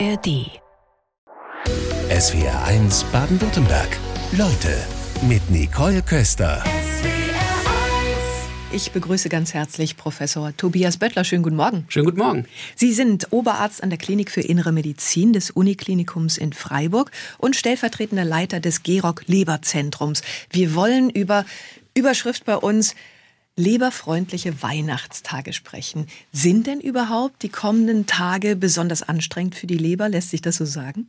ARD. SWR 1 Baden-Württemberg. Leute mit Nicole Köster. Ich begrüße ganz herzlich Professor Tobias Böttler. Schönen guten Morgen. Schönen guten Morgen. Sie sind Oberarzt an der Klinik für Innere Medizin des Uniklinikums in Freiburg und stellvertretender Leiter des Gerock-Leber-Zentrums. Wir wollen über Überschrift bei uns leberfreundliche Weihnachtstage sprechen. Sind denn überhaupt die kommenden Tage besonders anstrengend für die Leber? Lässt sich das so sagen?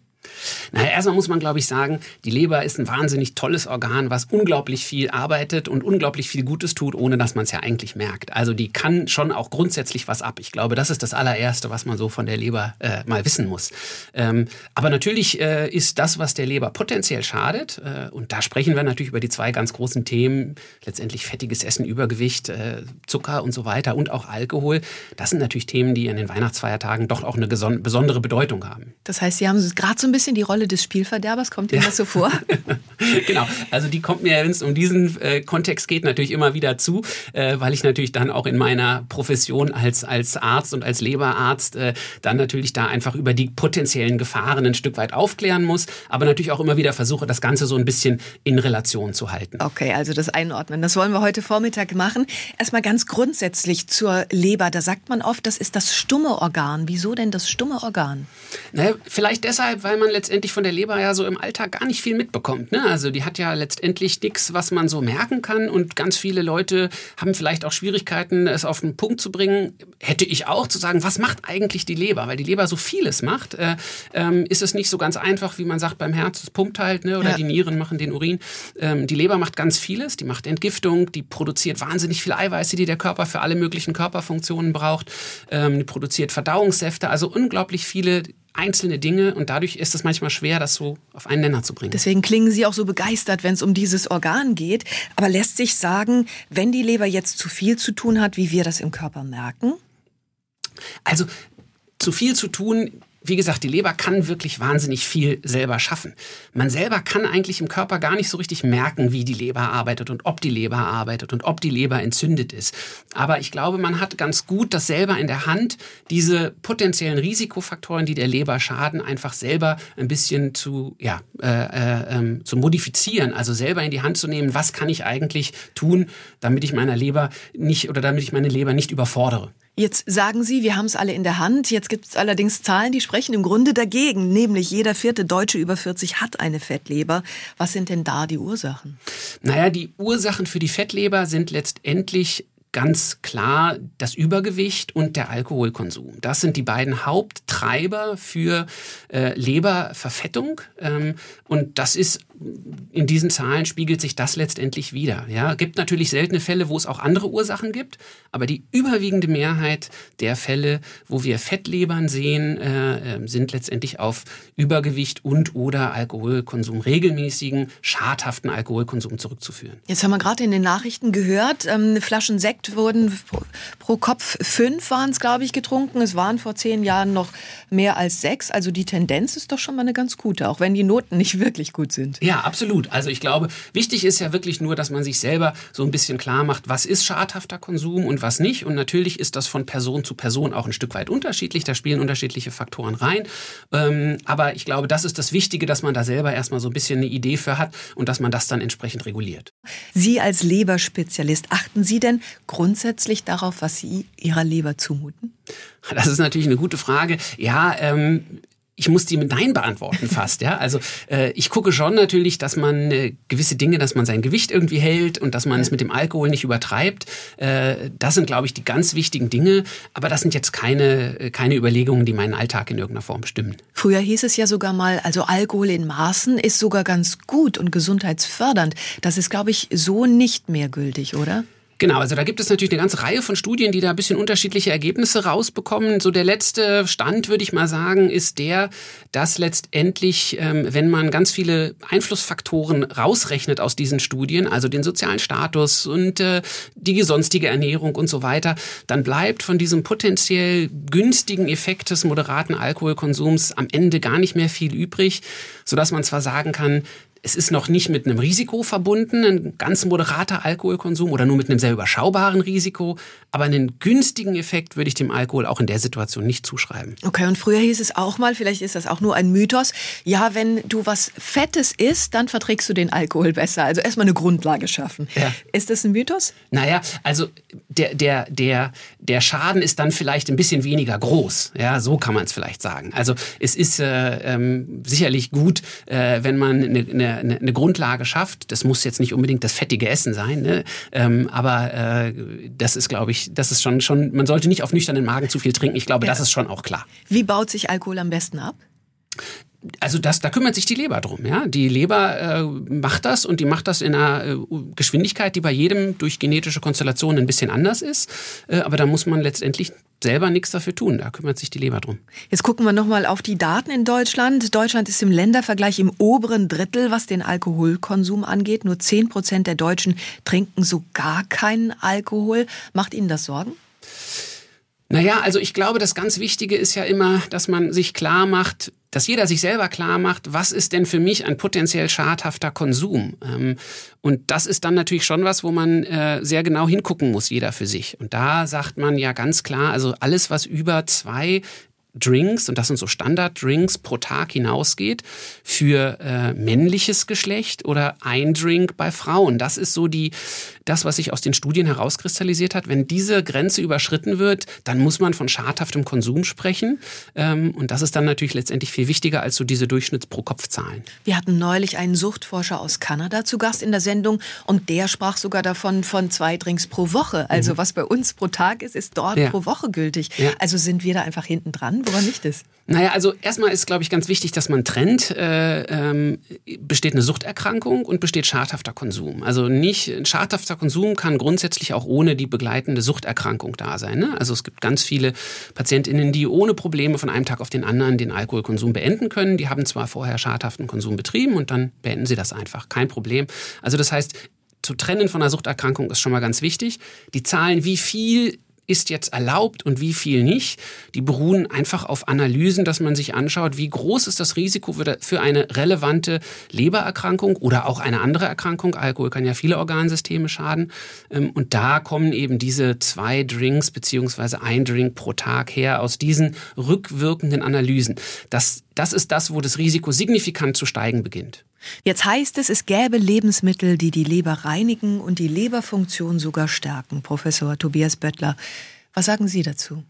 Naja, erstmal muss man, glaube ich, sagen, die Leber ist ein wahnsinnig tolles Organ, was unglaublich viel arbeitet und unglaublich viel Gutes tut, ohne dass man es ja eigentlich merkt. Also die kann schon auch grundsätzlich was ab. Ich glaube, das ist das allererste, was man so von der Leber äh, mal wissen muss. Ähm, aber natürlich äh, ist das, was der Leber potenziell schadet, äh, und da sprechen wir natürlich über die zwei ganz großen Themen, letztendlich fettiges Essen, Übergewicht, äh, Zucker und so weiter und auch Alkohol. Das sind natürlich Themen, die in den Weihnachtsfeiertagen doch auch eine besondere Bedeutung haben. Das heißt, Sie haben gerade so ein bisschen die Rolle des Spielverderbers, kommt Ihnen ja. das so vor? genau, also die kommt mir, wenn es um diesen äh, Kontext geht, natürlich immer wieder zu, äh, weil ich natürlich dann auch in meiner Profession als, als Arzt und als Leberarzt äh, dann natürlich da einfach über die potenziellen Gefahren ein Stück weit aufklären muss, aber natürlich auch immer wieder versuche, das Ganze so ein bisschen in Relation zu halten. Okay, also das Einordnen, das wollen wir heute Vormittag machen. Erstmal ganz grundsätzlich zur Leber, da sagt man oft, das ist das stumme Organ. Wieso denn das stumme Organ? Naja, vielleicht deshalb, weil man man letztendlich von der Leber ja so im Alltag gar nicht viel mitbekommt. Ne? Also die hat ja letztendlich nichts, was man so merken kann und ganz viele Leute haben vielleicht auch Schwierigkeiten, es auf den Punkt zu bringen. Hätte ich auch zu sagen, was macht eigentlich die Leber? Weil die Leber so vieles macht, äh, ähm, ist es nicht so ganz einfach, wie man sagt beim Herz, es pumpt halt ne? oder ja. die Nieren machen den Urin. Ähm, die Leber macht ganz vieles, die macht Entgiftung, die produziert wahnsinnig viel Eiweiße, die der Körper für alle möglichen Körperfunktionen braucht, ähm, die produziert Verdauungssäfte, also unglaublich viele einzelne Dinge und dadurch ist es manchmal schwer, das so auf einen Nenner zu bringen. Deswegen klingen Sie auch so begeistert, wenn es um dieses Organ geht. Aber lässt sich sagen, wenn die Leber jetzt zu viel zu tun hat, wie wir das im Körper merken? Also zu viel zu tun wie gesagt, die Leber kann wirklich wahnsinnig viel selber schaffen. Man selber kann eigentlich im Körper gar nicht so richtig merken, wie die Leber arbeitet und ob die Leber arbeitet und ob die Leber entzündet ist. Aber ich glaube, man hat ganz gut das selber in der Hand, diese potenziellen Risikofaktoren, die der Leber schaden, einfach selber ein bisschen zu, ja, äh, äh, äh, zu modifizieren. Also selber in die Hand zu nehmen, was kann ich eigentlich tun, damit ich meiner Leber nicht oder damit ich meine Leber nicht überfordere. Jetzt sagen Sie, wir haben es alle in der Hand. Jetzt gibt es allerdings Zahlen, die sprechen im Grunde dagegen. Nämlich jeder vierte Deutsche über 40 hat eine Fettleber. Was sind denn da die Ursachen? Naja, die Ursachen für die Fettleber sind letztendlich ganz klar das Übergewicht und der Alkoholkonsum. Das sind die beiden Haupttreiber für äh, Leberverfettung. Ähm, und das ist in diesen Zahlen spiegelt sich das letztendlich wieder. Ja, gibt natürlich seltene Fälle, wo es auch andere Ursachen gibt, aber die überwiegende Mehrheit der Fälle, wo wir Fettlebern sehen, äh, ähm, sind letztendlich auf Übergewicht und oder Alkoholkonsum, regelmäßigen, schadhaften Alkoholkonsum zurückzuführen. Jetzt haben wir gerade in den Nachrichten gehört, ähm, Flaschen Sekt wurden pro Kopf fünf waren es, glaube ich, getrunken. Es waren vor zehn Jahren noch mehr als sechs. Also die Tendenz ist doch schon mal eine ganz gute, auch wenn die Noten nicht wirklich gut sind. Ja, absolut. Also ich glaube, wichtig ist ja wirklich nur, dass man sich selber so ein bisschen klar macht, was ist schadhafter Konsum und was nicht. Und natürlich ist das von Person zu Person auch ein Stück weit unterschiedlich. Da spielen unterschiedliche Faktoren rein. Ähm, aber ich glaube, das ist das Wichtige, dass man da selber erstmal so ein bisschen eine Idee für hat und dass man das dann entsprechend reguliert. Sie als Leberspezialist, achten Sie denn grundsätzlich darauf, was Sie Ihrer Leber zumuten? Das ist natürlich eine gute Frage. Ja, ähm, ich muss die mit Nein beantworten fast, ja. Also äh, ich gucke schon natürlich, dass man äh, gewisse Dinge, dass man sein Gewicht irgendwie hält und dass man es mit dem Alkohol nicht übertreibt. Äh, das sind, glaube ich, die ganz wichtigen Dinge. Aber das sind jetzt keine, äh, keine Überlegungen, die meinen Alltag in irgendeiner Form bestimmen. Früher hieß es ja sogar mal, also Alkohol in Maßen ist sogar ganz gut und gesundheitsfördernd. Das ist, glaube ich, so nicht mehr gültig, oder? Genau, also da gibt es natürlich eine ganze Reihe von Studien, die da ein bisschen unterschiedliche Ergebnisse rausbekommen. So der letzte Stand, würde ich mal sagen, ist der, dass letztendlich, ähm, wenn man ganz viele Einflussfaktoren rausrechnet aus diesen Studien, also den sozialen Status und äh, die sonstige Ernährung und so weiter, dann bleibt von diesem potenziell günstigen Effekt des moderaten Alkoholkonsums am Ende gar nicht mehr viel übrig, sodass man zwar sagen kann, es ist noch nicht mit einem Risiko verbunden, ein ganz moderater Alkoholkonsum oder nur mit einem sehr überschaubaren Risiko. Aber einen günstigen Effekt würde ich dem Alkohol auch in der Situation nicht zuschreiben. Okay, und früher hieß es auch mal, vielleicht ist das auch nur ein Mythos, ja, wenn du was Fettes isst, dann verträgst du den Alkohol besser. Also erstmal eine Grundlage schaffen. Ja. Ist das ein Mythos? Naja, also der, der, der, der Schaden ist dann vielleicht ein bisschen weniger groß. Ja, so kann man es vielleicht sagen. Also es ist äh, ähm, sicherlich gut, äh, wenn man eine, eine, eine Grundlage schafft. Das muss jetzt nicht unbedingt das fettige Essen sein, ne? ähm, aber äh, das ist, glaube ich, das ist schon, schon, man sollte nicht auf nüchternen Magen zu viel trinken. Ich glaube, ja. das ist schon auch klar. Wie baut sich Alkohol am besten ab? Also das, da kümmert sich die Leber drum. Ja? Die Leber äh, macht das und die macht das in einer äh, Geschwindigkeit, die bei jedem durch genetische Konstellationen ein bisschen anders ist. Äh, aber da muss man letztendlich selber nichts dafür tun. Da kümmert sich die Leber drum. Jetzt gucken wir nochmal auf die Daten in Deutschland. Deutschland ist im Ländervergleich im oberen Drittel, was den Alkoholkonsum angeht. Nur 10 Prozent der Deutschen trinken so gar keinen Alkohol. Macht Ihnen das Sorgen? Naja, also ich glaube, das ganz Wichtige ist ja immer, dass man sich klar macht, dass jeder sich selber klar macht, was ist denn für mich ein potenziell schadhafter Konsum? Ähm, und das ist dann natürlich schon was, wo man äh, sehr genau hingucken muss, jeder für sich. Und da sagt man ja ganz klar, also alles, was über zwei Drinks, und das sind so Standard-Drinks, pro Tag hinausgeht für äh, männliches Geschlecht oder ein Drink bei Frauen. Das ist so die, das, was sich aus den Studien herauskristallisiert hat. Wenn diese Grenze überschritten wird, dann muss man von schadhaftem Konsum sprechen. Ähm, und das ist dann natürlich letztendlich viel wichtiger als so diese Durchschnitts-Pro-Kopf-Zahlen. Wir hatten neulich einen Suchtforscher aus Kanada zu Gast in der Sendung und der sprach sogar davon von zwei Drinks pro Woche. Also mhm. was bei uns pro Tag ist, ist dort ja. pro Woche gültig. Ja. Also sind wir da einfach hinten dran woran liegt es? Naja, also erstmal ist, glaube ich, ganz wichtig, dass man trennt, äh, ähm, besteht eine Suchterkrankung und besteht schadhafter Konsum. Also nicht, schadhafter Konsum kann grundsätzlich auch ohne die begleitende Suchterkrankung da sein. Ne? Also es gibt ganz viele PatientInnen, die ohne Probleme von einem Tag auf den anderen den Alkoholkonsum beenden können. Die haben zwar vorher schadhaften Konsum betrieben und dann beenden sie das einfach. Kein Problem. Also das heißt, zu trennen von einer Suchterkrankung ist schon mal ganz wichtig. Die Zahlen, wie viel ist jetzt erlaubt und wie viel nicht. Die beruhen einfach auf Analysen, dass man sich anschaut, wie groß ist das Risiko für eine relevante Lebererkrankung oder auch eine andere Erkrankung. Alkohol kann ja viele Organsysteme schaden. Ähm, und da kommen eben diese zwei Drinks beziehungsweise ein Drink pro Tag her aus diesen rückwirkenden Analysen. Das, das ist das, wo das Risiko signifikant zu steigen beginnt. Jetzt heißt es, es gäbe Lebensmittel, die die Leber reinigen und die Leberfunktion sogar stärken. Professor Tobias Böttler. Was sagen Sie dazu?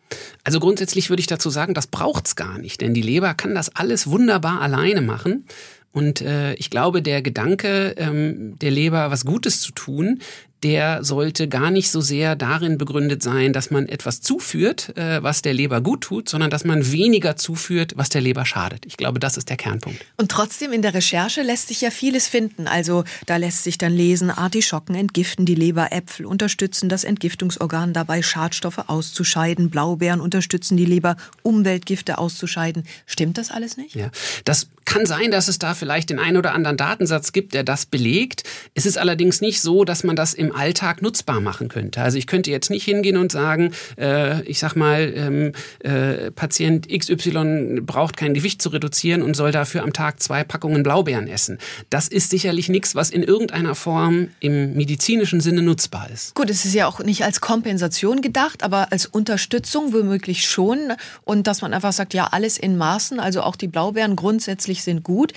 Also grundsätzlich würde ich dazu sagen, das braucht's gar nicht, denn die Leber kann das alles wunderbar alleine machen. Und äh, ich glaube, der Gedanke ähm, der Leber, was Gutes zu tun, der sollte gar nicht so sehr darin begründet sein, dass man etwas zuführt, äh, was der Leber gut tut, sondern dass man weniger zuführt, was der Leber schadet. Ich glaube, das ist der Kernpunkt. Und trotzdem in der Recherche lässt sich ja vieles finden. Also da lässt sich dann lesen, Artischocken entgiften die Leber, Äpfel unterstützen das Entgiftungsorgan dabei, Schadstoffe auszuscheiden, Blaubeeren unterstützen die Leber, Umweltgifte auszuscheiden. Stimmt das alles nicht? Ja, das kann sein, dass es da vielleicht den einen oder anderen Datensatz gibt, der das belegt. Es ist allerdings nicht so, dass man das im Alltag nutzbar machen könnte. Also ich könnte jetzt nicht hingehen und sagen, äh, ich sag mal, ähm, äh, Patient XY braucht kein Gewicht zu reduzieren und soll dafür am Tag zwei Packungen Blaubeeren essen. Das ist sicherlich nichts, was in irgendeiner Form im medizinischen Sinne nutzbar ist. Gut, es ist ja auch nicht als Kompensation gedacht, aber als Unterstützung womöglich schon. Und dass man einfach sagt, ja, alles in Maßen, also auch die Blaubeeren grundsätzlich sind gut.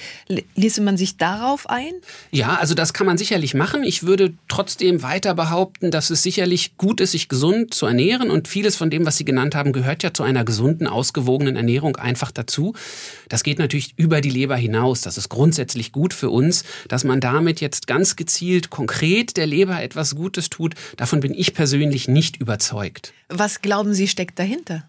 Ließe man sich darauf ein? Ja, also das kann man sicherlich machen. Ich würde trotzdem weiter behaupten, dass es sicherlich gut ist, sich gesund zu ernähren und vieles von dem, was Sie genannt haben, gehört ja zu einer gesunden, ausgewogenen Ernährung einfach dazu. Das geht natürlich über die Leber hinaus. Das ist grundsätzlich gut für uns, dass man damit jetzt ganz gezielt konkret der Leber etwas Gutes tut. Davon bin ich persönlich nicht überzeugt. Was glauben Sie steckt dahinter?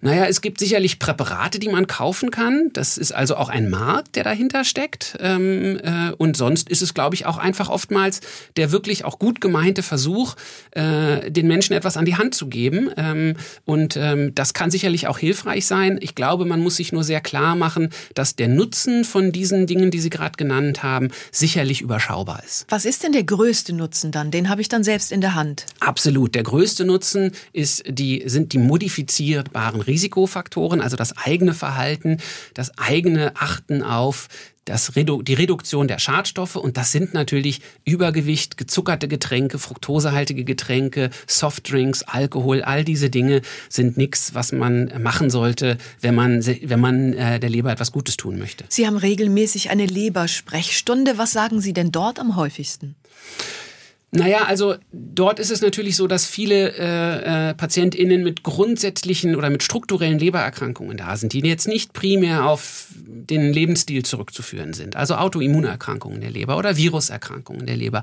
Naja, es gibt sicherlich Präparate, die man kaufen kann. Das ist also auch ein Markt, der dahinter steckt. Ähm, äh, und sonst ist es, glaube ich, auch einfach oftmals der wirklich auch gut gemeinte Versuch, äh, den Menschen etwas an die Hand zu geben. Ähm, und ähm, das kann sicherlich auch hilfreich sein. Ich glaube, man muss sich nur sehr klar machen, dass der Nutzen von diesen Dingen, die Sie gerade genannt haben, sicherlich überschaubar ist. Was ist denn der größte Nutzen dann? Den habe ich dann selbst in der Hand. Absolut. Der größte Nutzen ist die, sind die modifizierbaren Risiken Risikofaktoren, also das eigene Verhalten, das eigene Achten auf das Redu die Reduktion der Schadstoffe und das sind natürlich Übergewicht, gezuckerte Getränke, fruktosehaltige Getränke, Softdrinks, Alkohol, all diese Dinge sind nichts, was man machen sollte, wenn man, wenn man äh, der Leber etwas Gutes tun möchte. Sie haben regelmäßig eine Lebersprechstunde. Was sagen Sie denn dort am häufigsten? Naja, also dort ist es natürlich so, dass viele äh, äh, PatientInnen mit grundsätzlichen oder mit strukturellen Lebererkrankungen da sind, die jetzt nicht primär auf den Lebensstil zurückzuführen sind. Also Autoimmunerkrankungen der Leber oder Viruserkrankungen der Leber.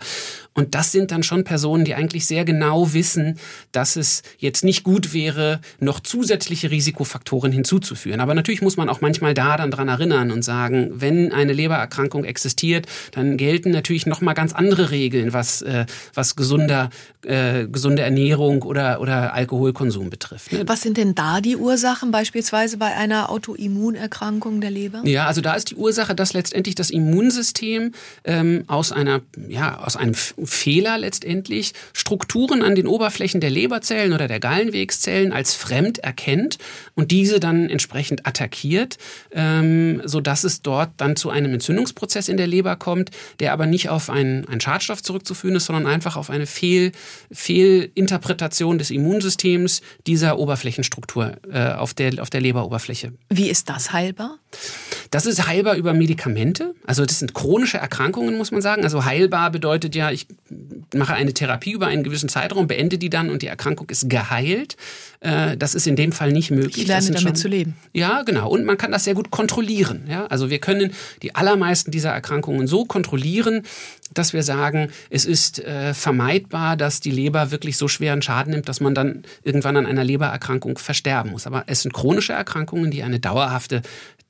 Und das sind dann schon Personen, die eigentlich sehr genau wissen, dass es jetzt nicht gut wäre, noch zusätzliche Risikofaktoren hinzuzuführen. Aber natürlich muss man auch manchmal da dann dran erinnern und sagen, wenn eine Lebererkrankung existiert, dann gelten natürlich noch mal ganz andere Regeln, was äh, was gesunder, äh, gesunde Ernährung oder, oder Alkoholkonsum betrifft. Ne? Was sind denn da die Ursachen, beispielsweise bei einer Autoimmunerkrankung der Leber? Ja, also da ist die Ursache, dass letztendlich das Immunsystem ähm, aus einer, ja, aus einem Fehler letztendlich Strukturen an den Oberflächen der Leberzellen oder der Gallenwegszellen als fremd erkennt und diese dann entsprechend attackiert, ähm, sodass es dort dann zu einem Entzündungsprozess in der Leber kommt, der aber nicht auf einen, einen Schadstoff zurückzuführen ist, sondern einfach auf eine Fehl, Fehlinterpretation des Immunsystems dieser Oberflächenstruktur äh, auf, der, auf der Leberoberfläche. Wie ist das heilbar? Das ist heilbar über Medikamente. Also das sind chronische Erkrankungen, muss man sagen. Also heilbar bedeutet ja, ich mache eine Therapie über einen gewissen Zeitraum, beende die dann und die Erkrankung ist geheilt. Äh, das ist in dem Fall nicht möglich. Ich lerne damit schon, zu leben. Ja, genau. Und man kann das sehr gut kontrollieren. Ja? Also wir können die allermeisten dieser Erkrankungen so kontrollieren, dass wir sagen, es ist äh, vermeidbar, dass die Leber wirklich so schweren Schaden nimmt, dass man dann irgendwann an einer Lebererkrankung versterben muss. Aber es sind chronische Erkrankungen, die eine dauerhafte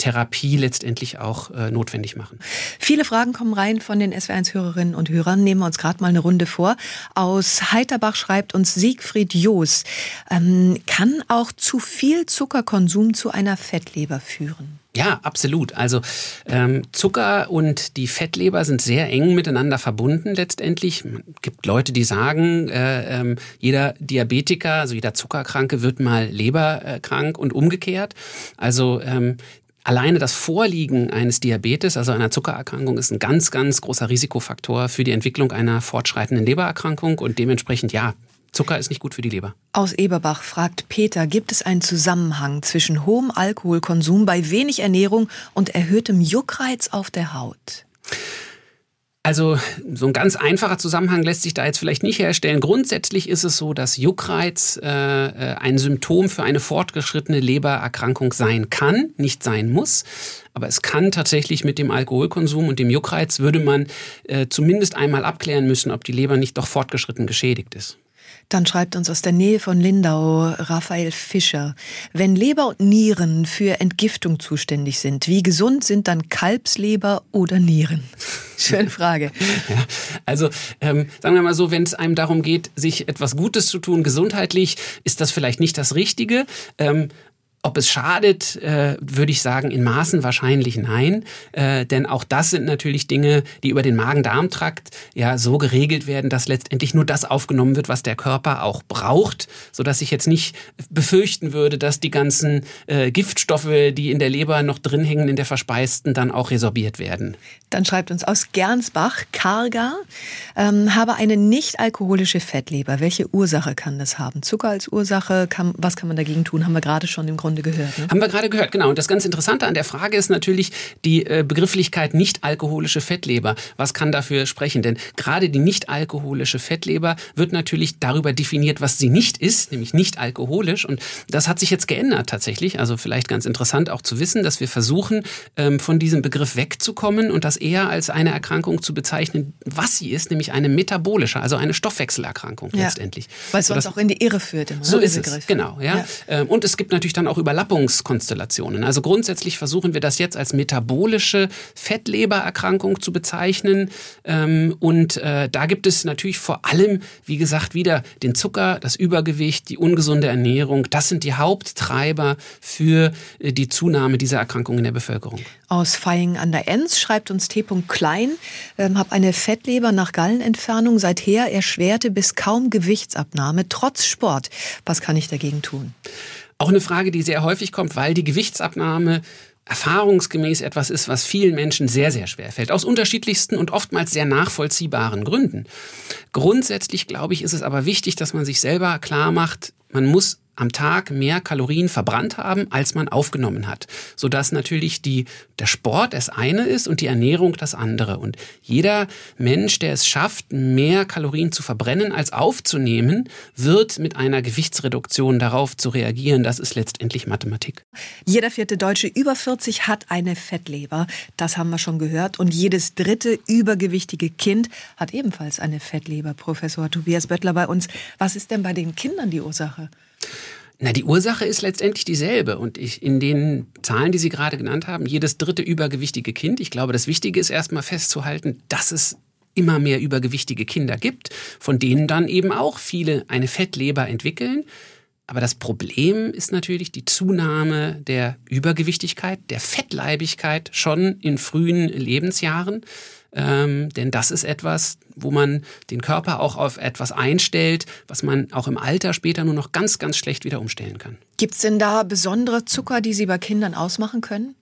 Therapie letztendlich auch äh, notwendig machen. Viele Fragen kommen rein von den SW1-Hörerinnen und Hörern. Nehmen wir uns gerade mal eine Runde vor. Aus Heiterbach schreibt uns Siegfried Joos, ähm, kann auch zu viel Zuckerkonsum zu einer Fettleber führen? Ja, absolut. Also ähm, Zucker und die Fettleber sind sehr eng miteinander verbunden letztendlich. Es gibt Leute, die sagen, äh, äh, jeder Diabetiker, also jeder Zuckerkranke wird mal leberkrank und umgekehrt. Also ähm, Alleine das Vorliegen eines Diabetes, also einer Zuckererkrankung, ist ein ganz, ganz großer Risikofaktor für die Entwicklung einer fortschreitenden Lebererkrankung und dementsprechend ja, Zucker ist nicht gut für die Leber. Aus Eberbach fragt Peter, gibt es einen Zusammenhang zwischen hohem Alkoholkonsum bei wenig Ernährung und erhöhtem Juckreiz auf der Haut? Also so ein ganz einfacher Zusammenhang lässt sich da jetzt vielleicht nicht herstellen. Grundsätzlich ist es so, dass Juckreiz äh, äh ein Symptom für eine fortgeschrittene Lebererkrankung sein kann, nicht sein muss. Aber es kann tatsächlich mit dem Alkoholkonsum und dem Juckreiz würde man äh, zumindest einmal abklären müssen, ob die Leber nicht doch fortgeschritten geschädigt ist. Dann schreibt uns aus der Nähe von Lindau Raphael Fischer. Wenn Leber und Nieren für Entgiftung zuständig sind, wie gesund sind dann Kalbsleber oder Nieren? Schöne Frage. Ja, also ähm, sagen wir mal so, wenn es einem darum geht, sich etwas Gutes zu tun, gesundheitlich, ist das vielleicht nicht das Richtige. Ähm, ob es schadet, äh, würde ich sagen, in Maßen wahrscheinlich nein. Äh, denn auch das sind natürlich Dinge, die über den Magen-Darm-Trakt ja so geregelt werden, dass letztendlich nur das aufgenommen wird, was der Körper auch braucht, sodass ich jetzt nicht befürchten würde, dass die ganzen äh, Giftstoffe, die in der Leber noch drin hängen, in der Verspeisten, dann auch resorbiert werden. Dann schreibt uns aus Gernsbach, Karga, ähm, habe eine nicht alkoholische Fettleber. Welche Ursache kann das haben? Zucker als Ursache, kann, was kann man dagegen tun? Haben wir gerade schon im Grunde Grunde gehört. Ne? Haben wir gerade gehört, genau. Und das ganz Interessante an der Frage ist natürlich die äh, Begrifflichkeit nicht alkoholische Fettleber. Was kann dafür sprechen? Denn gerade die nicht alkoholische Fettleber wird natürlich darüber definiert, was sie nicht ist, nämlich nicht alkoholisch. Und das hat sich jetzt geändert tatsächlich. Also vielleicht ganz interessant auch zu wissen, dass wir versuchen, ähm, von diesem Begriff wegzukommen und das eher als eine Erkrankung zu bezeichnen, was sie ist, nämlich eine metabolische, also eine Stoffwechselerkrankung ja. letztendlich. Weil es sonst auch in die Irre führt. Immer, so ne, ist es, genau. Ja. ja. Ähm, und es gibt natürlich dann auch Überlappungskonstellationen. Also grundsätzlich versuchen wir das jetzt als metabolische Fettlebererkrankung zu bezeichnen. Ähm, und äh, da gibt es natürlich vor allem, wie gesagt, wieder den Zucker, das Übergewicht, die ungesunde Ernährung. Das sind die Haupttreiber für äh, die Zunahme dieser Erkrankung in der Bevölkerung. Aus Feying an der Enz schreibt uns T. Klein, ähm, habe eine Fettleber nach Gallenentfernung, seither erschwerte bis kaum Gewichtsabnahme, trotz Sport. Was kann ich dagegen tun? Auch eine Frage, die sehr häufig kommt, weil die Gewichtsabnahme erfahrungsgemäß etwas ist, was vielen Menschen sehr, sehr schwer fällt. Aus unterschiedlichsten und oftmals sehr nachvollziehbaren Gründen. Grundsätzlich, glaube ich, ist es aber wichtig, dass man sich selber klar macht, man muss am Tag mehr Kalorien verbrannt haben, als man aufgenommen hat. Sodass natürlich die, der Sport das eine ist und die Ernährung das andere. Und jeder Mensch, der es schafft, mehr Kalorien zu verbrennen als aufzunehmen, wird mit einer Gewichtsreduktion darauf zu reagieren. Das ist letztendlich Mathematik. Jeder vierte Deutsche über 40 hat eine Fettleber. Das haben wir schon gehört. Und jedes dritte übergewichtige Kind hat ebenfalls eine Fettleber. Professor Tobias Böttler bei uns. Was ist denn bei den Kindern die Ursache? Na, die Ursache ist letztendlich dieselbe. Und ich, in den Zahlen, die Sie gerade genannt haben, jedes dritte übergewichtige Kind, ich glaube, das Wichtige ist erstmal festzuhalten, dass es immer mehr übergewichtige Kinder gibt, von denen dann eben auch viele eine Fettleber entwickeln. Aber das Problem ist natürlich die Zunahme der Übergewichtigkeit, der Fettleibigkeit schon in frühen Lebensjahren. Ähm, denn das ist etwas, wo man den Körper auch auf etwas einstellt, was man auch im Alter später nur noch ganz, ganz schlecht wieder umstellen kann. Gibt es denn da besondere Zucker, die Sie bei Kindern ausmachen können?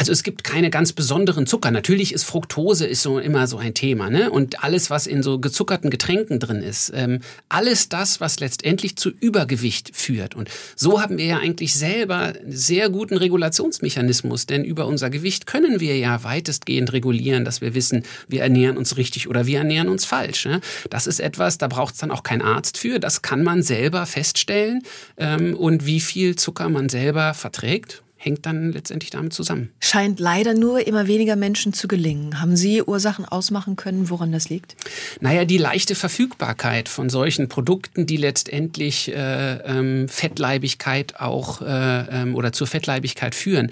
Also es gibt keine ganz besonderen Zucker. Natürlich ist Fructose ist so immer so ein Thema, ne? Und alles, was in so gezuckerten Getränken drin ist, ähm, alles das, was letztendlich zu Übergewicht führt. Und so haben wir ja eigentlich selber einen sehr guten Regulationsmechanismus, denn über unser Gewicht können wir ja weitestgehend regulieren, dass wir wissen, wir ernähren uns richtig oder wir ernähren uns falsch. Ne? Das ist etwas, da braucht es dann auch kein Arzt für. Das kann man selber feststellen ähm, und wie viel Zucker man selber verträgt hängt dann letztendlich damit zusammen. Scheint leider nur immer weniger Menschen zu gelingen. Haben Sie Ursachen ausmachen können, woran das liegt? Naja, die leichte Verfügbarkeit von solchen Produkten, die letztendlich äh, ähm, Fettleibigkeit auch äh, ähm, oder zur Fettleibigkeit führen,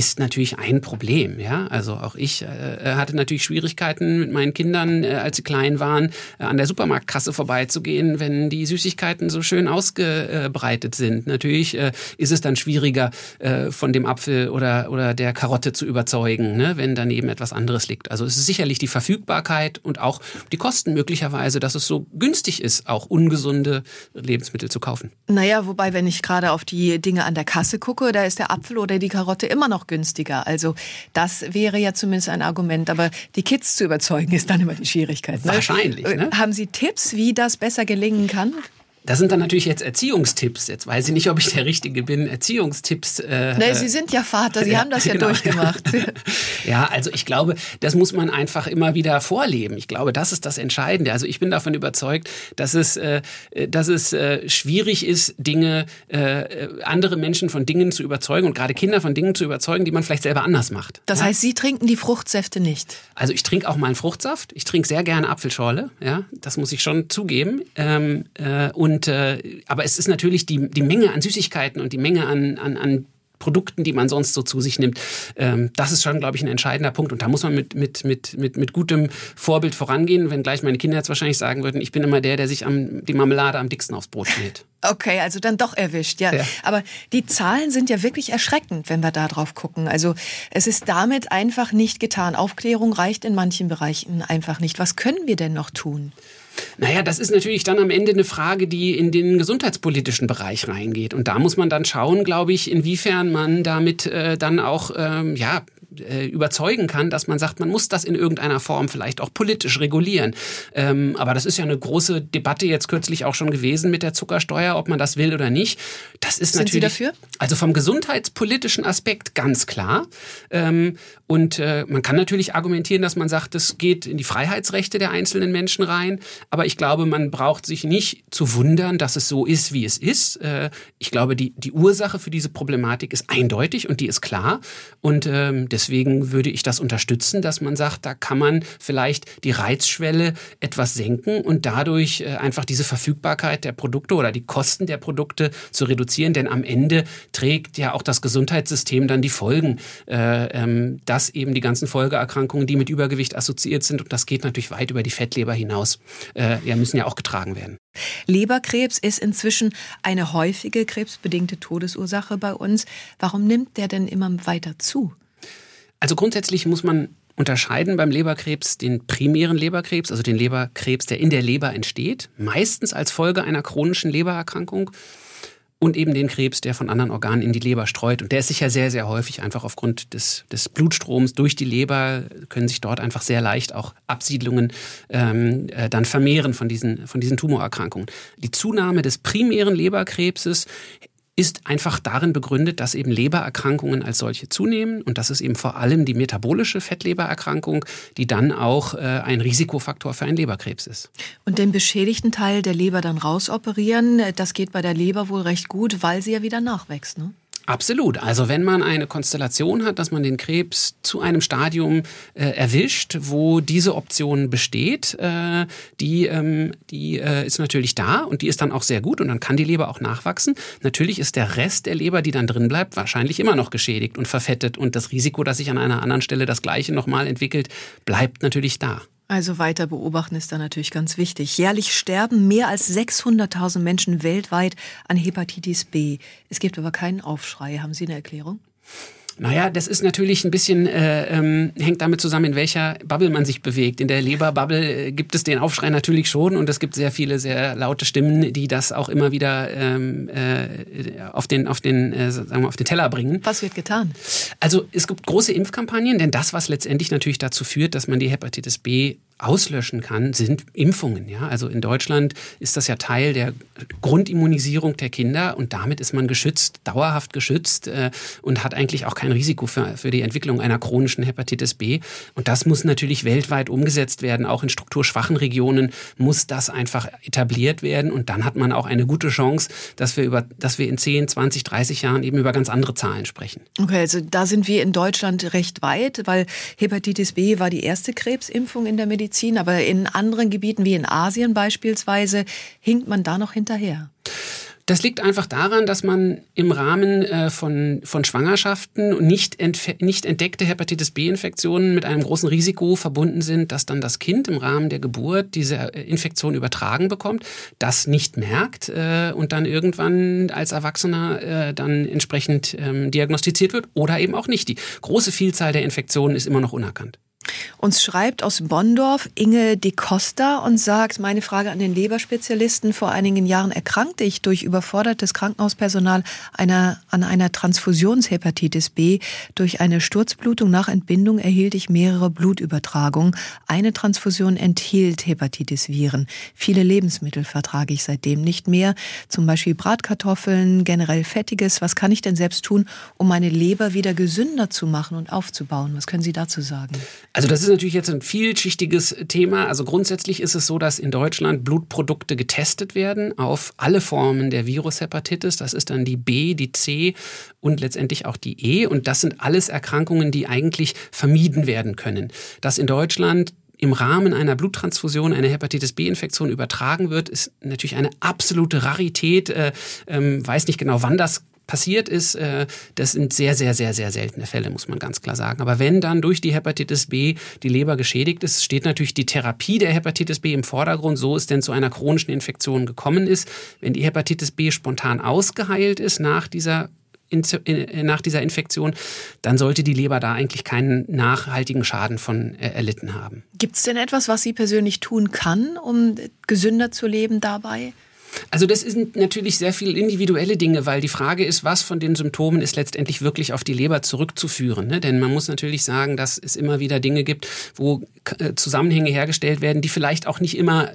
ist natürlich ein Problem. Ja, also auch ich äh, hatte natürlich Schwierigkeiten mit meinen Kindern, äh, als sie klein waren, äh, an der Supermarktkasse vorbeizugehen, wenn die Süßigkeiten so schön ausgebreitet sind. Natürlich äh, ist es dann schwieriger, äh, von dem Apfel oder oder der Karotte zu überzeugen, ne, wenn daneben etwas anderes liegt. Also es ist sicherlich die Verfügbarkeit und auch die Kosten möglicherweise, dass es so günstig ist, auch ungesunde Lebensmittel zu kaufen. Naja, wobei, wenn ich gerade auf die Dinge an der Kasse gucke, da ist der Apfel oder die Karotte immer noch günstiger. Also das wäre ja zumindest ein Argument. Aber die Kids zu überzeugen, ist dann immer die Schwierigkeit. Ne? Wahrscheinlich. Ne? Haben Sie Tipps, wie das besser gelingen kann? Das sind dann natürlich jetzt Erziehungstipps. Jetzt weiß ich nicht, ob ich der Richtige bin. Erziehungstipps. Äh, nee, Sie sind ja Vater, Sie ja, haben das ja genau. durchgemacht. ja, also ich glaube, das muss man einfach immer wieder vorleben. Ich glaube, das ist das Entscheidende. Also ich bin davon überzeugt, dass es, äh, dass es äh, schwierig ist, Dinge, äh, andere Menschen von Dingen zu überzeugen und gerade Kinder von Dingen zu überzeugen, die man vielleicht selber anders macht. Das ja? heißt, Sie trinken die Fruchtsäfte nicht? Also ich trinke auch mal einen Fruchtsaft. Ich trinke sehr gerne Apfelschorle. Ja, das muss ich schon zugeben. Ähm, äh, und und, äh, aber es ist natürlich die, die Menge an Süßigkeiten und die Menge an, an, an Produkten, die man sonst so zu sich nimmt. Ähm, das ist schon, glaube ich, ein entscheidender Punkt. Und da muss man mit, mit, mit, mit, mit gutem Vorbild vorangehen, wenn gleich meine Kinder jetzt wahrscheinlich sagen würden, ich bin immer der, der sich am, die Marmelade am dicksten aufs Brot schmiert. Okay, also dann doch erwischt, ja. ja. Aber die Zahlen sind ja wirklich erschreckend, wenn wir da drauf gucken. Also es ist damit einfach nicht getan. Aufklärung reicht in manchen Bereichen einfach nicht. Was können wir denn noch tun? Naja, das ist natürlich dann am Ende eine Frage, die in den gesundheitspolitischen Bereich reingeht. Und da muss man dann schauen, glaube ich, inwiefern man damit äh, dann auch ähm, ja, äh, überzeugen kann, dass man sagt, man muss das in irgendeiner Form vielleicht auch politisch regulieren. Ähm, aber das ist ja eine große Debatte jetzt kürzlich auch schon gewesen mit der Zuckersteuer, ob man das will oder nicht. Das ist Sind natürlich. Sie dafür? Also vom gesundheitspolitischen Aspekt ganz klar. Ähm, und äh, man kann natürlich argumentieren, dass man sagt, es geht in die Freiheitsrechte der einzelnen Menschen rein. Aber ich glaube, man braucht sich nicht zu wundern, dass es so ist, wie es ist. Äh, ich glaube, die, die Ursache für diese Problematik ist eindeutig und die ist klar. Und ähm, deswegen würde ich das unterstützen, dass man sagt, da kann man vielleicht die Reizschwelle etwas senken und dadurch äh, einfach diese Verfügbarkeit der Produkte oder die Kosten der Produkte zu reduzieren. Denn am Ende trägt ja auch das Gesundheitssystem dann die Folgen, äh, ähm, dass eben die ganzen Folgeerkrankungen, die mit Übergewicht assoziiert sind, und das geht natürlich weit über die Fettleber hinaus, äh, ja, müssen ja auch getragen werden. Leberkrebs ist inzwischen eine häufige krebsbedingte Todesursache bei uns. Warum nimmt der denn immer weiter zu? Also grundsätzlich muss man unterscheiden beim Leberkrebs den primären Leberkrebs, also den Leberkrebs, der in der Leber entsteht, meistens als Folge einer chronischen Lebererkrankung. Und eben den Krebs, der von anderen Organen in die Leber streut. Und der ist sicher sehr, sehr häufig einfach aufgrund des, des Blutstroms durch die Leber, können sich dort einfach sehr leicht auch Absiedlungen ähm, äh, dann vermehren von diesen, von diesen Tumorerkrankungen. Die Zunahme des primären Leberkrebses ist einfach darin begründet, dass eben Lebererkrankungen als solche zunehmen und das ist eben vor allem die metabolische Fettlebererkrankung, die dann auch äh, ein Risikofaktor für einen Leberkrebs ist. Und den beschädigten Teil der Leber dann rausoperieren, das geht bei der Leber wohl recht gut, weil sie ja wieder nachwächst, ne? Absolut. Also wenn man eine Konstellation hat, dass man den Krebs zu einem Stadium äh, erwischt, wo diese Option besteht, äh, die, ähm, die äh, ist natürlich da und die ist dann auch sehr gut und dann kann die Leber auch nachwachsen. Natürlich ist der Rest der Leber, die dann drin bleibt, wahrscheinlich immer noch geschädigt und verfettet und das Risiko, dass sich an einer anderen Stelle das gleiche nochmal entwickelt, bleibt natürlich da. Also weiter beobachten ist da natürlich ganz wichtig. Jährlich sterben mehr als 600.000 Menschen weltweit an Hepatitis B. Es gibt aber keinen Aufschrei. Haben Sie eine Erklärung? Naja, das ist natürlich ein bisschen, äh, ähm, hängt damit zusammen, in welcher Bubble man sich bewegt. In der Leberbubble äh, gibt es den Aufschrei natürlich schon und es gibt sehr viele sehr laute Stimmen, die das auch immer wieder ähm, äh, auf, den, auf, den, äh, sagen wir, auf den Teller bringen. Was wird getan? Also es gibt große Impfkampagnen, denn das, was letztendlich natürlich dazu führt, dass man die Hepatitis B auslöschen kann, sind Impfungen. Ja? Also in Deutschland ist das ja Teil der Grundimmunisierung der Kinder und damit ist man geschützt, dauerhaft geschützt äh, und hat eigentlich auch kein Risiko für, für die Entwicklung einer chronischen Hepatitis B. Und das muss natürlich weltweit umgesetzt werden. Auch in strukturschwachen Regionen muss das einfach etabliert werden und dann hat man auch eine gute Chance, dass wir, über, dass wir in 10, 20, 30 Jahren eben über ganz andere Zahlen sprechen. Okay, also da sind wir in Deutschland recht weit, weil Hepatitis B war die erste Krebsimpfung in der Medizin. Medizin, aber in anderen Gebieten wie in Asien beispielsweise hinkt man da noch hinterher. Das liegt einfach daran, dass man im Rahmen äh, von, von Schwangerschaften nicht, nicht entdeckte Hepatitis B-Infektionen mit einem großen Risiko verbunden sind, dass dann das Kind im Rahmen der Geburt diese äh, Infektion übertragen bekommt, das nicht merkt äh, und dann irgendwann als Erwachsener dann entsprechend ähm, diagnostiziert wird oder eben auch nicht. Die große Vielzahl der Infektionen ist immer noch unerkannt. Uns schreibt aus Bonndorf Inge de Costa und sagt, meine Frage an den Leberspezialisten, vor einigen Jahren erkrankte ich durch überfordertes Krankenhauspersonal einer, an einer Transfusionshepatitis B. Durch eine Sturzblutung nach Entbindung erhielt ich mehrere Blutübertragungen. Eine Transfusion enthielt Hepatitis-Viren. Viele Lebensmittel vertrage ich seitdem nicht mehr, zum Beispiel Bratkartoffeln, generell Fettiges. Was kann ich denn selbst tun, um meine Leber wieder gesünder zu machen und aufzubauen? Was können Sie dazu sagen? Also das ist natürlich jetzt ein vielschichtiges Thema. Also grundsätzlich ist es so, dass in Deutschland Blutprodukte getestet werden auf alle Formen der Virushepatitis. Das ist dann die B, die C und letztendlich auch die E. Und das sind alles Erkrankungen, die eigentlich vermieden werden können. Dass in Deutschland im Rahmen einer Bluttransfusion eine Hepatitis B-Infektion übertragen wird, ist natürlich eine absolute Rarität. Äh, ähm, weiß nicht genau, wann das passiert ist, äh, das sind sehr, sehr, sehr, sehr seltene Fälle, muss man ganz klar sagen. Aber wenn dann durch die Hepatitis B die Leber geschädigt ist, steht natürlich die Therapie der Hepatitis B im Vordergrund, so es denn zu einer chronischen Infektion gekommen ist. Wenn die Hepatitis B spontan ausgeheilt ist nach dieser nach dieser Infektion, dann sollte die Leber da eigentlich keinen nachhaltigen Schaden von äh, erlitten haben. Gibt es denn etwas, was sie persönlich tun kann, um gesünder zu leben dabei? Also das sind natürlich sehr viele individuelle Dinge, weil die Frage ist, was von den Symptomen ist letztendlich wirklich auf die Leber zurückzuführen. Ne? Denn man muss natürlich sagen, dass es immer wieder Dinge gibt, wo äh, Zusammenhänge hergestellt werden, die vielleicht auch nicht immer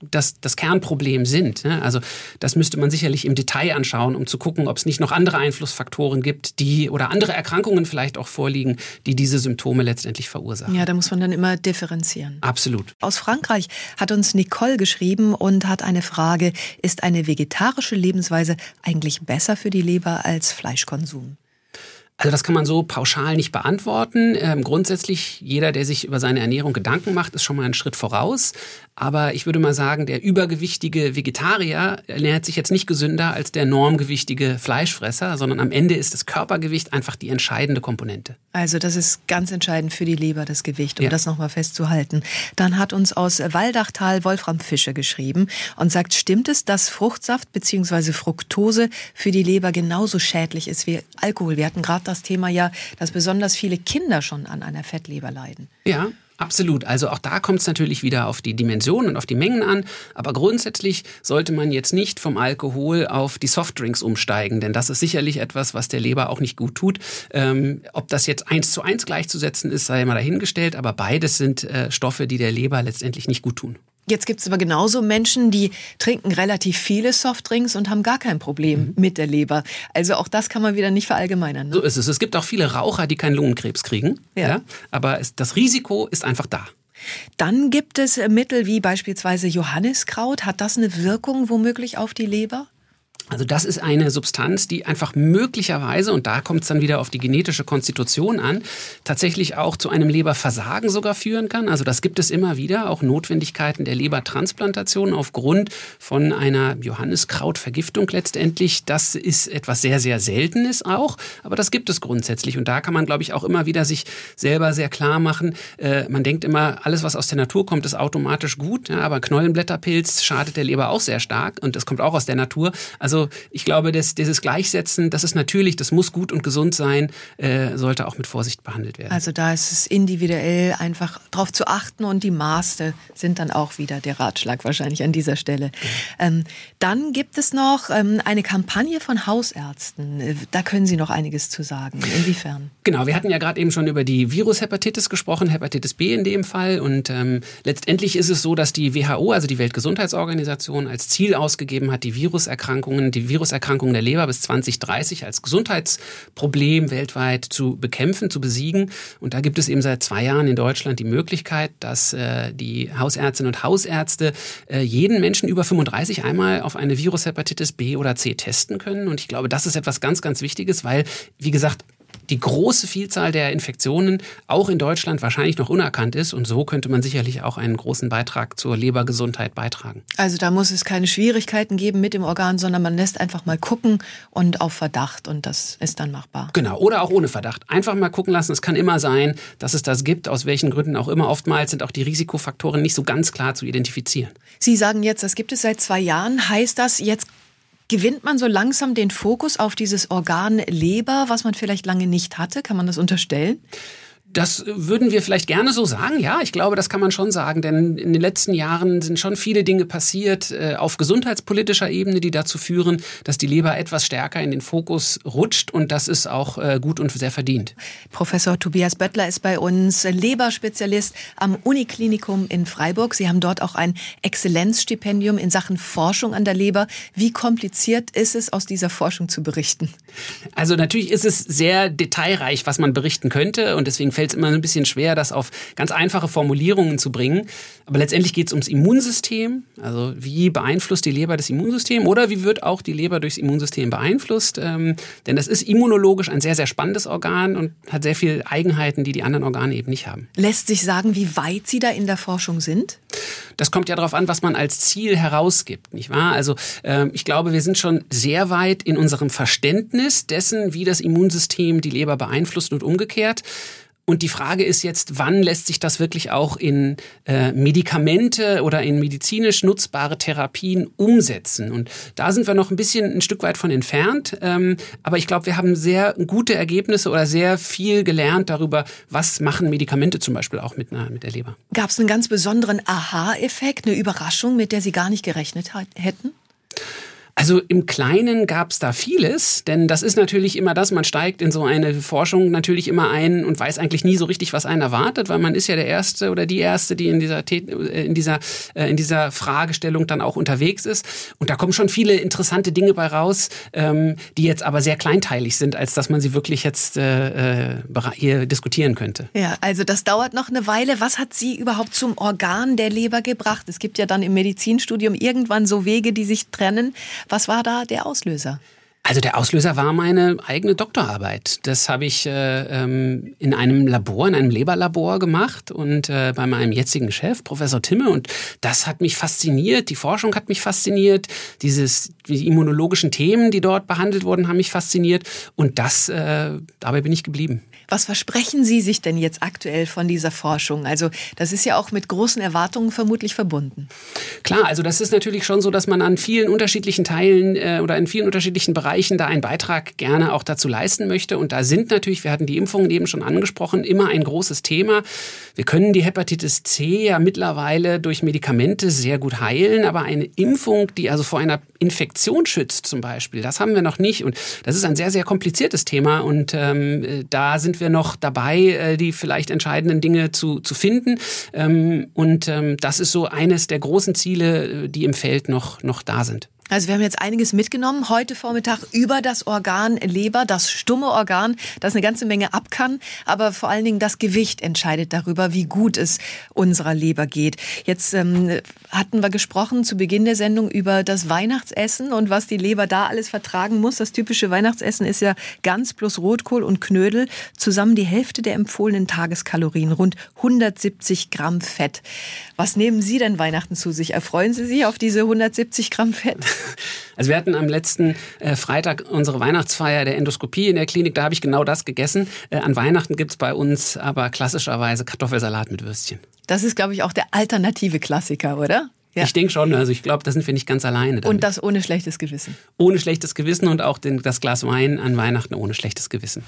das, das Kernproblem sind. Ne? Also das müsste man sicherlich im Detail anschauen, um zu gucken, ob es nicht noch andere Einflussfaktoren gibt, die oder andere Erkrankungen vielleicht auch vorliegen, die diese Symptome letztendlich verursachen. Ja, da muss man dann immer differenzieren. Absolut. Aus Frankreich hat uns Nicole geschrieben und hat eine Frage, ist eine vegetarische Lebensweise eigentlich besser für die Leber als Fleischkonsum? Also das kann man so pauschal nicht beantworten. Ähm, grundsätzlich, jeder, der sich über seine Ernährung Gedanken macht, ist schon mal einen Schritt voraus. Aber ich würde mal sagen, der übergewichtige Vegetarier ernährt sich jetzt nicht gesünder als der normgewichtige Fleischfresser, sondern am Ende ist das Körpergewicht einfach die entscheidende Komponente. Also das ist ganz entscheidend für die Leber, das Gewicht, um ja. das nochmal festzuhalten. Dann hat uns aus Waldachtal Wolfram Fischer geschrieben und sagt, stimmt es, dass Fruchtsaft bzw. Fructose für die Leber genauso schädlich ist wie Alkohol? Wir hatten gerade das Thema ja, dass besonders viele Kinder schon an einer Fettleber leiden. Ja, Absolut. Also auch da kommt es natürlich wieder auf die Dimension und auf die Mengen an. Aber grundsätzlich sollte man jetzt nicht vom Alkohol auf die Softdrinks umsteigen, denn das ist sicherlich etwas, was der Leber auch nicht gut tut. Ähm, ob das jetzt eins zu eins gleichzusetzen ist, sei mal dahingestellt. Aber beides sind äh, Stoffe, die der Leber letztendlich nicht gut tun. Jetzt gibt es aber genauso Menschen, die trinken relativ viele Softdrinks und haben gar kein Problem mhm. mit der Leber. Also auch das kann man wieder nicht verallgemeinern. Ne? So ist es. Es gibt auch viele Raucher, die keinen Lungenkrebs kriegen. Ja. ja aber es, das Risiko ist einfach da. Dann gibt es Mittel wie beispielsweise Johanniskraut. Hat das eine Wirkung womöglich auf die Leber? Also das ist eine Substanz, die einfach möglicherweise, und da kommt es dann wieder auf die genetische Konstitution an, tatsächlich auch zu einem Leberversagen sogar führen kann. Also das gibt es immer wieder, auch Notwendigkeiten der Lebertransplantation aufgrund von einer Johanniskrautvergiftung letztendlich. Das ist etwas sehr, sehr Seltenes auch, aber das gibt es grundsätzlich. Und da kann man, glaube ich, auch immer wieder sich selber sehr klar machen. Äh, man denkt immer, alles, was aus der Natur kommt, ist automatisch gut, ja, aber Knollenblätterpilz schadet der Leber auch sehr stark und das kommt auch aus der Natur. Also also ich glaube, dass dieses Gleichsetzen, das ist natürlich, das muss gut und gesund sein, äh, sollte auch mit Vorsicht behandelt werden. Also da ist es individuell einfach darauf zu achten und die Maße sind dann auch wieder der Ratschlag wahrscheinlich an dieser Stelle. Ja. Ähm, dann gibt es noch ähm, eine Kampagne von Hausärzten. Äh, da können Sie noch einiges zu sagen. Inwiefern? Genau, wir hatten ja gerade eben schon über die Virushepatitis gesprochen, Hepatitis B in dem Fall. Und ähm, letztendlich ist es so, dass die WHO, also die Weltgesundheitsorganisation, als Ziel ausgegeben hat, die Viruserkrankungen die Viruserkrankungen der Leber bis 2030 als Gesundheitsproblem weltweit zu bekämpfen, zu besiegen. Und da gibt es eben seit zwei Jahren in Deutschland die Möglichkeit, dass äh, die Hausärztinnen und Hausärzte äh, jeden Menschen über 35 einmal auf eine Virushepatitis B oder C testen können. Und ich glaube, das ist etwas ganz, ganz Wichtiges, weil, wie gesagt, die große Vielzahl der Infektionen auch in Deutschland wahrscheinlich noch unerkannt ist. Und so könnte man sicherlich auch einen großen Beitrag zur Lebergesundheit beitragen. Also da muss es keine Schwierigkeiten geben mit dem Organ, sondern man lässt einfach mal gucken und auf Verdacht und das ist dann machbar. Genau, oder auch ohne Verdacht. Einfach mal gucken lassen. Es kann immer sein, dass es das gibt, aus welchen Gründen auch immer. Oftmals sind auch die Risikofaktoren nicht so ganz klar zu identifizieren. Sie sagen jetzt, das gibt es seit zwei Jahren. Heißt das, jetzt Gewinnt man so langsam den Fokus auf dieses Organ Leber, was man vielleicht lange nicht hatte? Kann man das unterstellen? Das würden wir vielleicht gerne so sagen. Ja, ich glaube, das kann man schon sagen, denn in den letzten Jahren sind schon viele Dinge passiert äh, auf gesundheitspolitischer Ebene, die dazu führen, dass die Leber etwas stärker in den Fokus rutscht und das ist auch äh, gut und sehr verdient. Professor Tobias Böttler ist bei uns Leberspezialist am Uniklinikum in Freiburg. Sie haben dort auch ein Exzellenzstipendium in Sachen Forschung an der Leber. Wie kompliziert ist es, aus dieser Forschung zu berichten? Also natürlich ist es sehr detailreich, was man berichten könnte und deswegen fällt fällt es immer ein bisschen schwer, das auf ganz einfache Formulierungen zu bringen. Aber letztendlich geht es ums Immunsystem. Also wie beeinflusst die Leber das Immunsystem oder wie wird auch die Leber durchs Immunsystem beeinflusst? Ähm, denn das ist immunologisch ein sehr, sehr spannendes Organ und hat sehr viele Eigenheiten, die die anderen Organe eben nicht haben. Lässt sich sagen, wie weit Sie da in der Forschung sind? Das kommt ja darauf an, was man als Ziel herausgibt, nicht wahr? Also ähm, ich glaube, wir sind schon sehr weit in unserem Verständnis dessen, wie das Immunsystem die Leber beeinflusst und umgekehrt. Und die Frage ist jetzt, wann lässt sich das wirklich auch in äh, Medikamente oder in medizinisch nutzbare Therapien umsetzen? Und da sind wir noch ein bisschen ein Stück weit von entfernt. Ähm, aber ich glaube, wir haben sehr gute Ergebnisse oder sehr viel gelernt darüber, was machen Medikamente zum Beispiel auch mit, einer, mit der Leber. Gab es einen ganz besonderen Aha-Effekt, eine Überraschung, mit der Sie gar nicht gerechnet hätten? Also im Kleinen gab es da vieles, denn das ist natürlich immer das, man steigt in so eine Forschung natürlich immer ein und weiß eigentlich nie so richtig, was einen erwartet, weil man ist ja der Erste oder die Erste, die in dieser, äh, in dieser, äh, in dieser Fragestellung dann auch unterwegs ist. Und da kommen schon viele interessante Dinge bei raus, ähm, die jetzt aber sehr kleinteilig sind, als dass man sie wirklich jetzt äh, hier diskutieren könnte. Ja, also das dauert noch eine Weile. Was hat Sie überhaupt zum Organ der Leber gebracht? Es gibt ja dann im Medizinstudium irgendwann so Wege, die sich trennen. Was war da der Auslöser? Also der Auslöser war meine eigene Doktorarbeit. Das habe ich äh, ähm, in einem Labor, in einem Leberlabor gemacht und äh, bei meinem jetzigen Chef, Professor Timme. Und das hat mich fasziniert. Die Forschung hat mich fasziniert. Dieses, die immunologischen Themen, die dort behandelt wurden, haben mich fasziniert. Und das, äh, dabei bin ich geblieben. Was versprechen Sie sich denn jetzt aktuell von dieser Forschung? Also das ist ja auch mit großen Erwartungen vermutlich verbunden. Klar, also das ist natürlich schon so, dass man an vielen unterschiedlichen Teilen äh, oder in vielen unterschiedlichen Bereichen da einen Beitrag gerne auch dazu leisten möchte. Und da sind natürlich, wir hatten die Impfungen eben schon angesprochen, immer ein großes Thema. Wir können die Hepatitis C ja mittlerweile durch Medikamente sehr gut heilen, aber eine Impfung, die also vor einer Infektion schützt zum Beispiel, das haben wir noch nicht. Und das ist ein sehr, sehr kompliziertes Thema. Und ähm, da sind wir noch dabei, äh, die vielleicht entscheidenden Dinge zu, zu finden. Ähm, und ähm, das ist so eines der großen Ziele, äh, die im Feld noch, noch da sind. Also wir haben jetzt einiges mitgenommen heute Vormittag über das Organ Leber, das stumme Organ, das eine ganze Menge ab kann, aber vor allen Dingen das Gewicht entscheidet darüber, wie gut es unserer Leber geht. Jetzt ähm, hatten wir gesprochen zu Beginn der Sendung über das Weihnachtsessen und was die Leber da alles vertragen muss. Das typische Weihnachtsessen ist ja Gans plus Rotkohl und Knödel, zusammen die Hälfte der empfohlenen Tageskalorien, rund 170 Gramm Fett. Was nehmen Sie denn Weihnachten zu sich? Erfreuen Sie sich auf diese 170 Gramm Fett? Also wir hatten am letzten äh, Freitag unsere Weihnachtsfeier der Endoskopie in der Klinik. Da habe ich genau das gegessen. Äh, an Weihnachten gibt es bei uns aber klassischerweise Kartoffelsalat mit Würstchen. Das ist, glaube ich, auch der alternative Klassiker, oder? Ja. Ich denke schon, also ich glaube, da sind wir nicht ganz alleine. Damit. Und das ohne schlechtes Gewissen. Ohne schlechtes Gewissen und auch den, das Glas Wein an Weihnachten ohne schlechtes Gewissen.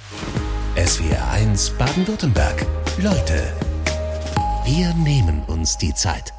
SWR 1 Baden-Württemberg. Leute, wir nehmen uns die Zeit.